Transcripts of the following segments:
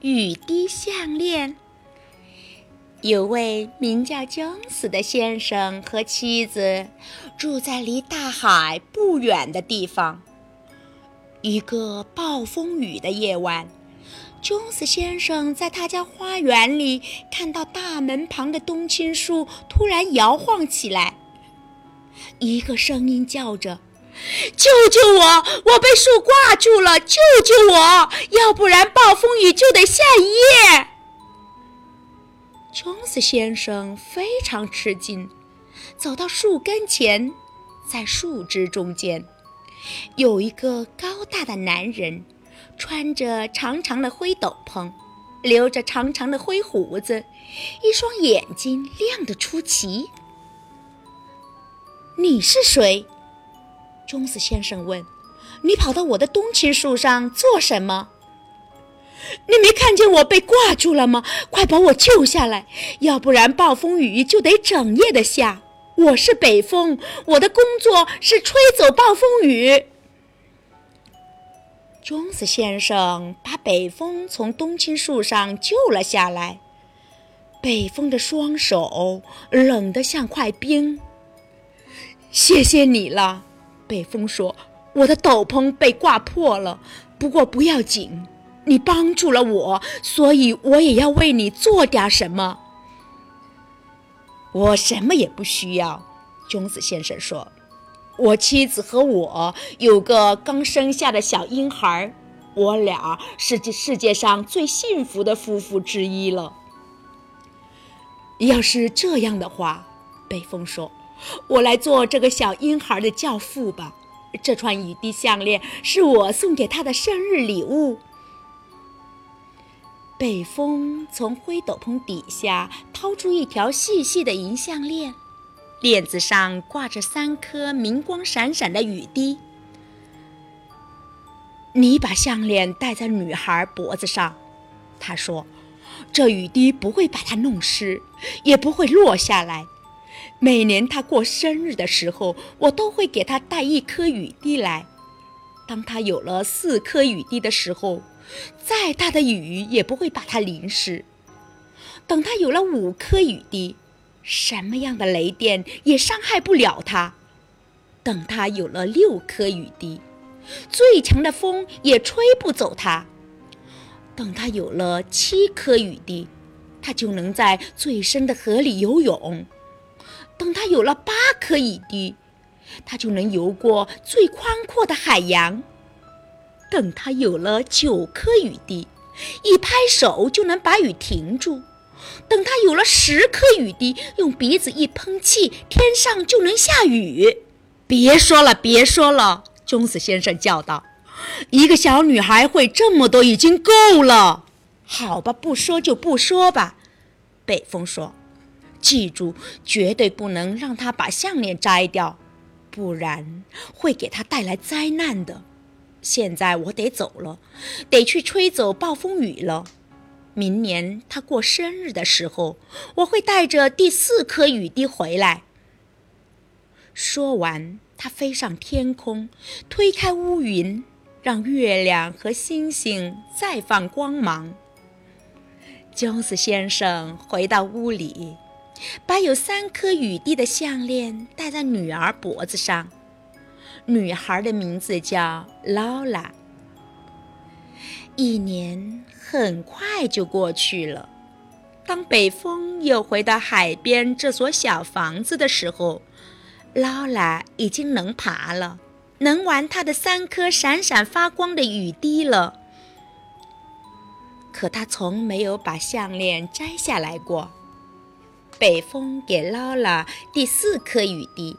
雨滴项链。有位名叫姜斯的先生和妻子住在离大海不远的地方。一个暴风雨的夜晚，姜斯先生在他家花园里看到大门旁的冬青树突然摇晃起来，一个声音叫着。救救我！我被树挂住了！救救我！要不然暴风雨就得下一夜。琼斯先生非常吃惊，走到树跟前，在树枝中间，有一个高大的男人，穿着长长的灰斗篷，留着长长的灰胡子，一双眼睛亮得出奇。你是谁？钟子先生问：“你跑到我的冬青树上做什么？你没看见我被挂住了吗？快把我救下来，要不然暴风雨就得整夜的下。我是北风，我的工作是吹走暴风雨。”钟子先生把北风从冬青树上救了下来。北风的双手冷得像块冰。谢谢你了。北风说：“我的斗篷被刮破了，不过不要紧，你帮助了我，所以我也要为你做点什么。”我什么也不需要，钟子先生说：“我妻子和我有个刚生下的小婴孩，我俩是这世界上最幸福的夫妇之一了。”要是这样的话，北风说。我来做这个小婴孩的教父吧。这串雨滴项链是我送给他的生日礼物。北风从灰斗篷底下掏出一条细细的银项链，链子上挂着三颗明光闪闪的雨滴。你把项链戴在女孩脖子上，他说：“这雨滴不会把它弄湿，也不会落下来。”每年他过生日的时候，我都会给他带一颗雨滴来。当他有了四颗雨滴的时候，再大的雨也不会把他淋湿。等他有了五颗雨滴，什么样的雷电也伤害不了他。等他有了六颗雨滴，最强的风也吹不走他。等他有了七颗雨滴，他就能在最深的河里游泳。等他有了八颗雨滴，他就能游过最宽阔的海洋；等他有了九颗雨滴，一拍手就能把雨停住；等他有了十颗雨滴，用鼻子一喷气，天上就能下雨。别说了，别说了！钟斯先生叫道：“一个小女孩会这么多已经够了。”好吧，不说就不说吧。北风说。记住，绝对不能让他把项链摘掉，不然会给他带来灾难的。现在我得走了，得去吹走暴风雨了。明年他过生日的时候，我会带着第四颗雨滴回来。说完，他飞上天空，推开乌云，让月亮和星星再放光芒。姜子先生回到屋里。把有三颗雨滴的项链戴在女儿脖子上，女孩的名字叫劳拉。一年很快就过去了。当北风又回到海边这所小房子的时候，劳拉已经能爬了，能玩她的三颗闪闪发光的雨滴了。可她从没有把项链摘下来过。北风给劳拉第四颗雨滴，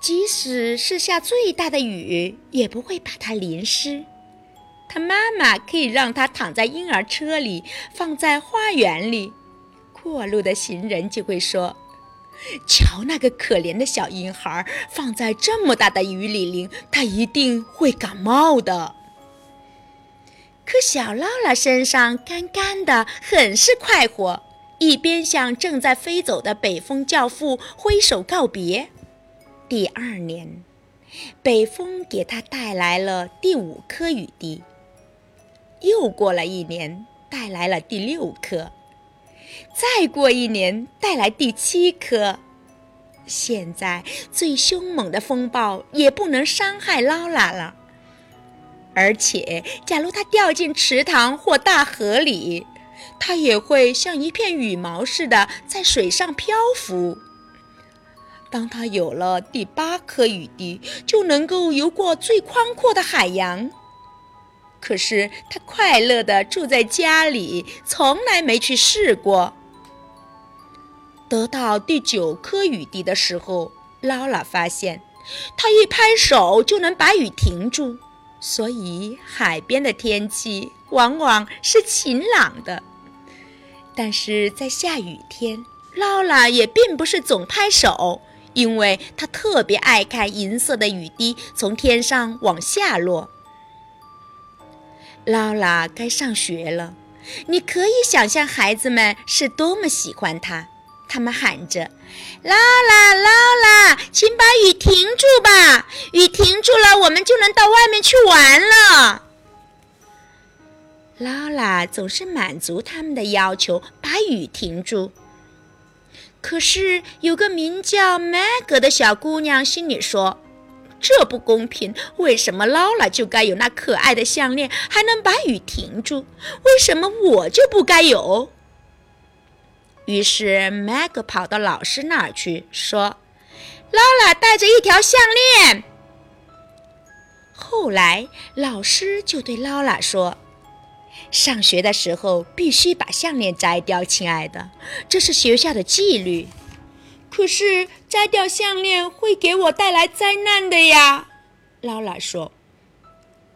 即使是下最大的雨，也不会把它淋湿。他妈妈可以让他躺在婴儿车里，放在花园里。过路的行人就会说：“瞧那个可怜的小婴孩，放在这么大的雨里淋，他一定会感冒的。”可小劳拉身上干干的，很是快活。一边向正在飞走的北风教父挥手告别。第二年，北风给他带来了第五颗雨滴。又过了一年，带来了第六颗，再过一年带来第七颗。现在最凶猛的风暴也不能伤害劳拉了。而且，假如它掉进池塘或大河里，它也会像一片羽毛似的在水上漂浮。当它有了第八颗雨滴，就能够游过最宽阔的海洋。可是，它快乐地住在家里，从来没去试过。得到第九颗雨滴的时候，劳拉发现，他一拍手就能把雨停住，所以海边的天气往往是晴朗的。但是在下雨天，劳拉也并不是总拍手，因为她特别爱看银色的雨滴从天上往下落。劳拉该上学了，你可以想象孩子们是多么喜欢她。他们喊着：“劳拉，劳拉，请把雨停住吧！雨停住了，我们就能到外面去玩了。”劳拉总是满足他们的要求，把雨停住。可是有个名叫麦格的小姑娘心里说：“这不公平！为什么劳拉就该有那可爱的项链，还能把雨停住？为什么我就不该有？”于是麦格跑到老师那儿去，说：“劳拉戴着一条项链。”后来老师就对劳拉说：“上学的时候必须把项链摘掉，亲爱的，这是学校的纪律。可是摘掉项链会给我带来灾难的呀。”劳拉说。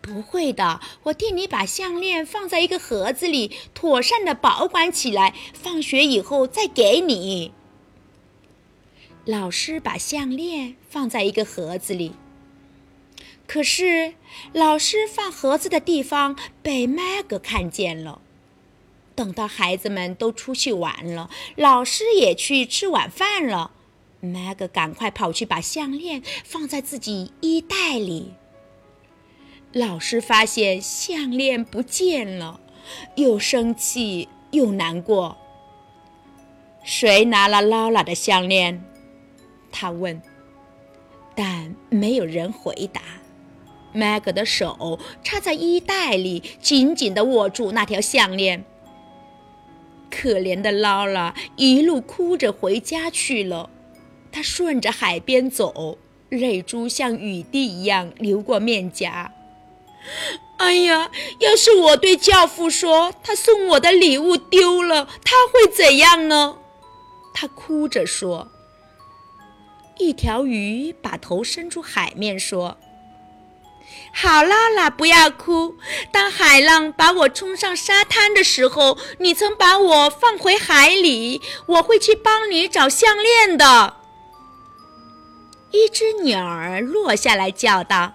不会的，我替你把项链放在一个盒子里，妥善的保管起来，放学以后再给你。老师把项链放在一个盒子里，可是老师放盒子的地方被麦格看见了。等到孩子们都出去玩了，老师也去吃晚饭了，麦格赶快跑去把项链放在自己衣袋里。老师发现项链不见了，又生气又难过。谁拿了劳拉的项链？他问。但没有人回答。麦格的手插在衣袋里，紧紧地握住那条项链。可怜的劳拉一路哭着回家去了。她顺着海边走，泪珠像雨滴一样流过面颊。哎呀！要是我对教父说他送我的礼物丢了，他会怎样呢？他哭着说。一条鱼把头伸出海面说：“好啦啦，不要哭。当海浪把我冲上沙滩的时候，你曾把我放回海里，我会去帮你找项链的。”一只鸟儿落下来叫道。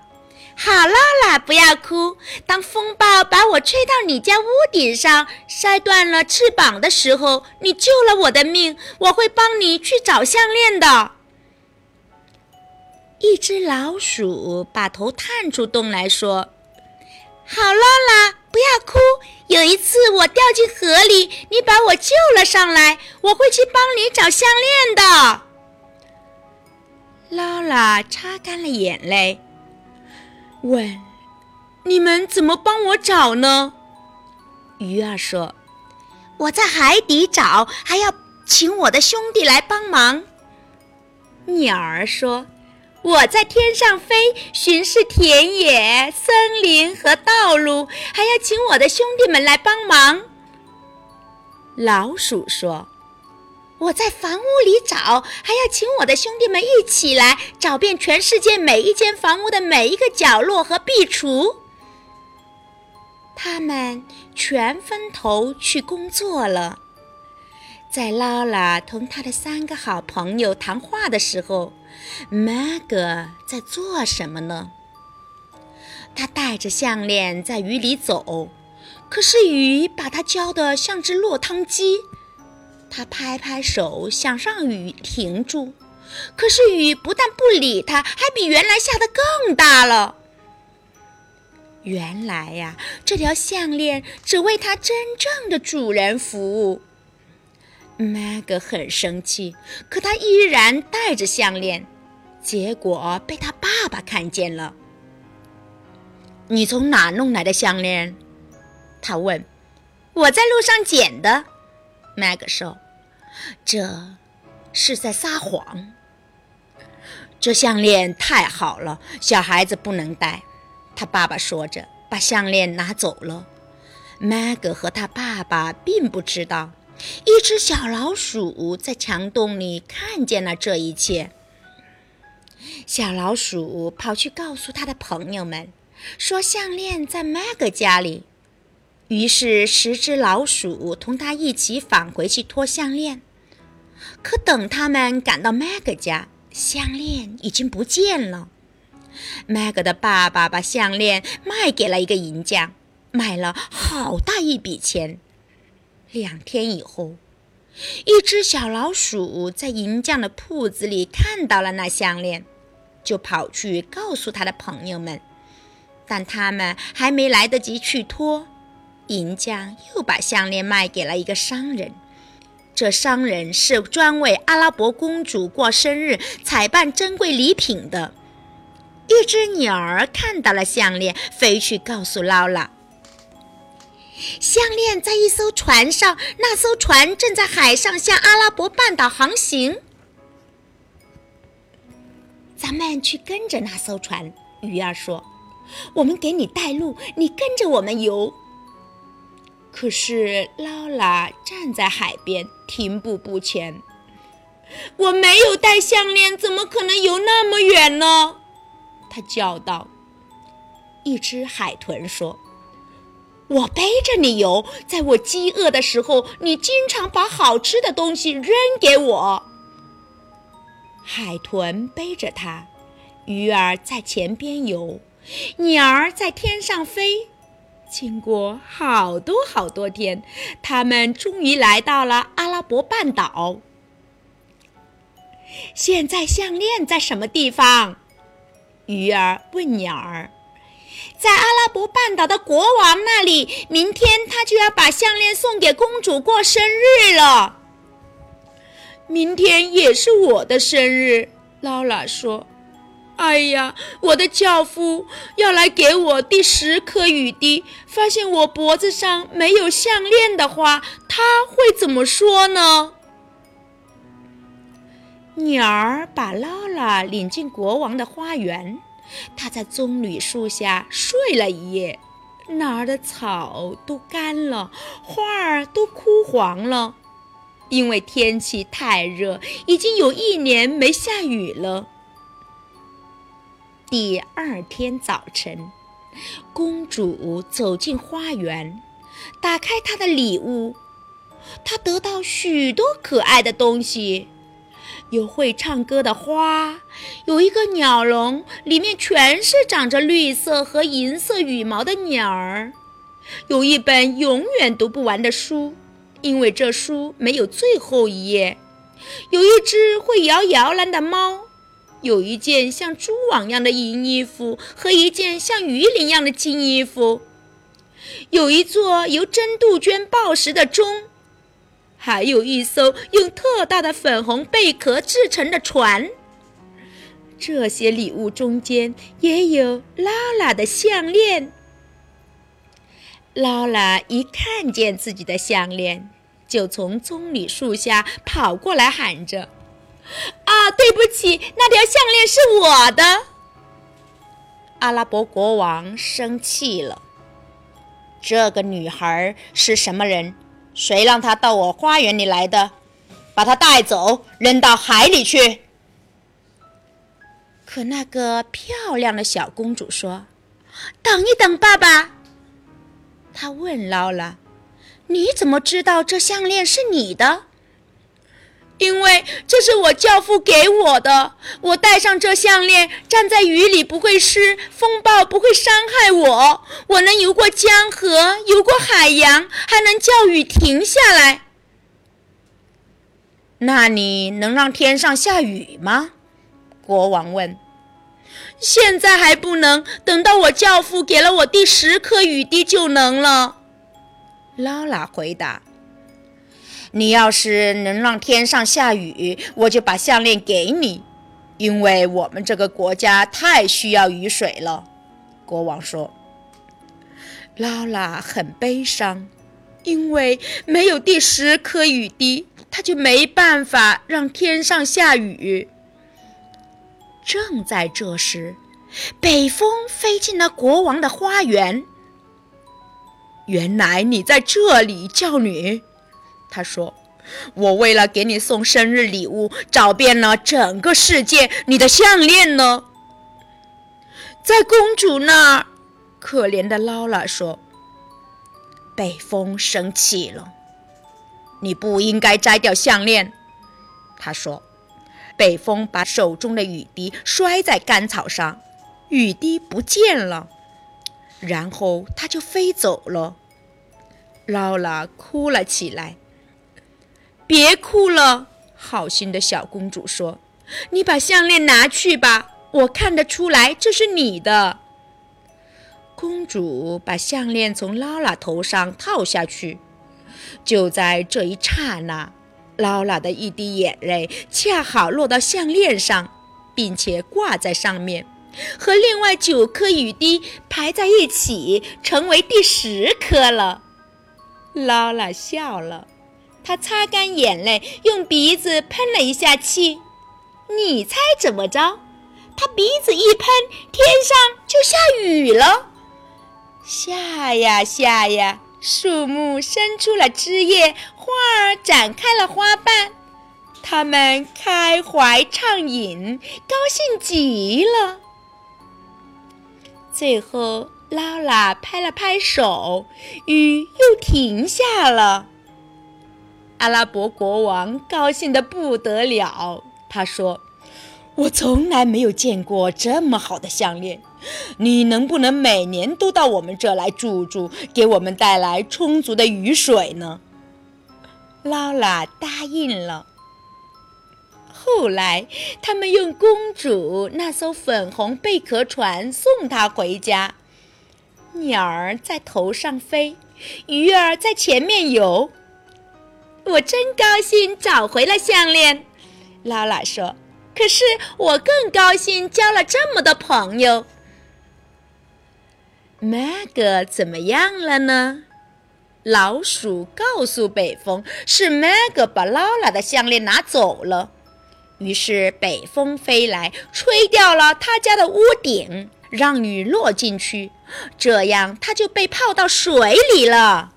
好啦啦，不要哭。当风暴把我吹到你家屋顶上，摔断了翅膀的时候，你救了我的命。我会帮你去找项链的。一只老鼠把头探出洞来说：“好啦啦，不要哭。有一次我掉进河里，你把我救了上来，我会去帮你找项链的。”劳拉擦干了眼泪。问：“你们怎么帮我找呢？”鱼儿说：“我在海底找，还要请我的兄弟来帮忙。”鸟儿说：“我在天上飞，巡视田野、森林和道路，还要请我的兄弟们来帮忙。”老鼠说。我在房屋里找，还要请我的兄弟们一起来找遍全世界每一间房屋的每一个角落和壁橱。他们全分头去工作了。在劳拉同他的三个好朋友谈话的时候，麦格在做什么呢？他带着项链在雨里走，可是雨把他浇得像只落汤鸡。他拍拍手，想让雨停住，可是雨不但不理他，还比原来下的更大了。原来呀，这条项链只为它真正的主人服务。麦格很生气，可他依然戴着项链，结果被他爸爸看见了。你从哪弄来的项链？他问。我在路上捡的，麦格说。这是在撒谎。这项链太好了，小孩子不能戴。他爸爸说着，把项链拿走了。麦格和他爸爸并不知道，一只小老鼠在墙洞里看见了这一切。小老鼠跑去告诉他的朋友们，说项链在麦格家里。于是十只老鼠同他一起返回去拖项链。可等他们赶到麦格家，项链已经不见了。麦格的爸爸把项链卖给了一个银匠，卖了好大一笔钱。两天以后，一只小老鼠在银匠的铺子里看到了那项链，就跑去告诉他的朋友们。但他们还没来得及去脱，银匠又把项链卖给了一个商人。这商人是专为阿拉伯公主过生日采办珍贵礼品的。一只鸟儿看到了项链，飞去告诉劳拉：“项链在一艘船上，那艘船正在海上向阿拉伯半岛航行。咱们去跟着那艘船。”鱼儿说：“我们给你带路，你跟着我们游。”可是劳拉站在海边，停步不前。我没有戴项链，怎么可能游那么远呢？他叫道。一只海豚说：“我背着你游，在我饥饿的时候，你经常把好吃的东西扔给我。”海豚背着它，鱼儿在前边游，鸟儿在天上飞。经过好多好多天，他们终于来到了阿拉伯半岛。现在项链在什么地方？鱼儿问鸟儿。在阿拉伯半岛的国王那里。明天他就要把项链送给公主过生日了。明天也是我的生日，劳拉说。哎呀，我的教父要来给我第十颗雨滴，发现我脖子上没有项链的话，他会怎么说呢？鸟儿把劳拉领进国王的花园，他在棕榈树下睡了一夜，那儿的草都干了，花儿都枯黄了，因为天气太热，已经有一年没下雨了。第二天早晨，公主走进花园，打开她的礼物。她得到许多可爱的东西：有会唱歌的花，有一个鸟笼，里面全是长着绿色和银色羽毛的鸟儿；有一本永远读不完的书，因为这书没有最后一页；有一只会摇摇篮的猫。有一件像蛛网一样的银衣服和一件像鱼鳞一样的金衣服，有一座由真杜鹃报时的钟，还有一艘用特大的粉红贝壳制成的船。这些礼物中间也有劳拉的项链。劳拉一看见自己的项链，就从棕榈树下跑过来，喊着。啊，对不起，那条项链是我的。阿拉伯国王生气了。这个女孩是什么人？谁让他到我花园里来的？把他带走，扔到海里去。可那个漂亮的小公主说：“等一等，爸爸。”她问劳拉：“你怎么知道这项链是你的？”因为这是我教父给我的，我戴上这项链，站在雨里不会湿，风暴不会伤害我，我能游过江河，游过海洋，还能叫雨停下来。那你能让天上下雨吗？国王问。现在还不能，等到我教父给了我第十颗雨滴就能了。劳拉回答：“你要是能让天上下雨，我就把项链给你，因为我们这个国家太需要雨水了。”国王说。劳拉很悲伤，因为没有第十颗雨滴，他就没办法让天上下雨。正在这时，北风飞进了国王的花园。原来你在这里，教女，他说：“我为了给你送生日礼物，找遍了整个世界。你的项链呢？在公主那儿。”可怜的劳拉说：“北风生气了，你不应该摘掉项链。”他说。北风把手中的雨滴摔在干草上，雨滴不见了，然后它就飞走了。劳拉哭了起来。别哭了，好心的小公主说：“你把项链拿去吧，我看得出来这是你的。”公主把项链从劳拉头上套下去，就在这一刹那。劳拉的一滴眼泪恰好落到项链上，并且挂在上面，和另外九颗雨滴排在一起，成为第十颗了。劳拉笑了，他擦干眼泪，用鼻子喷了一下气。你猜怎么着？他鼻子一喷，天上就下雨了。下呀下呀。树木伸出了枝叶，花儿展开了花瓣，它们开怀畅饮，高兴极了。最后，劳拉拍了拍手，雨又停下了。阿拉伯国王高兴得不得了，他说：“我从来没有见过这么好的项链。”你能不能每年都到我们这来住住，给我们带来充足的雨水呢？劳拉答应了。后来，他们用公主那艘粉红贝壳船送她回家。鸟儿在头上飞，鱼儿在前面游。我真高兴找回了项链，劳拉说。可是我更高兴交了这么多朋友。Mag 怎么样了呢？老鼠告诉北风，是 Mag 把劳拉的项链拿走了。于是北风飞来，吹掉了他家的屋顶，让雨落进去，这样他就被泡到水里了。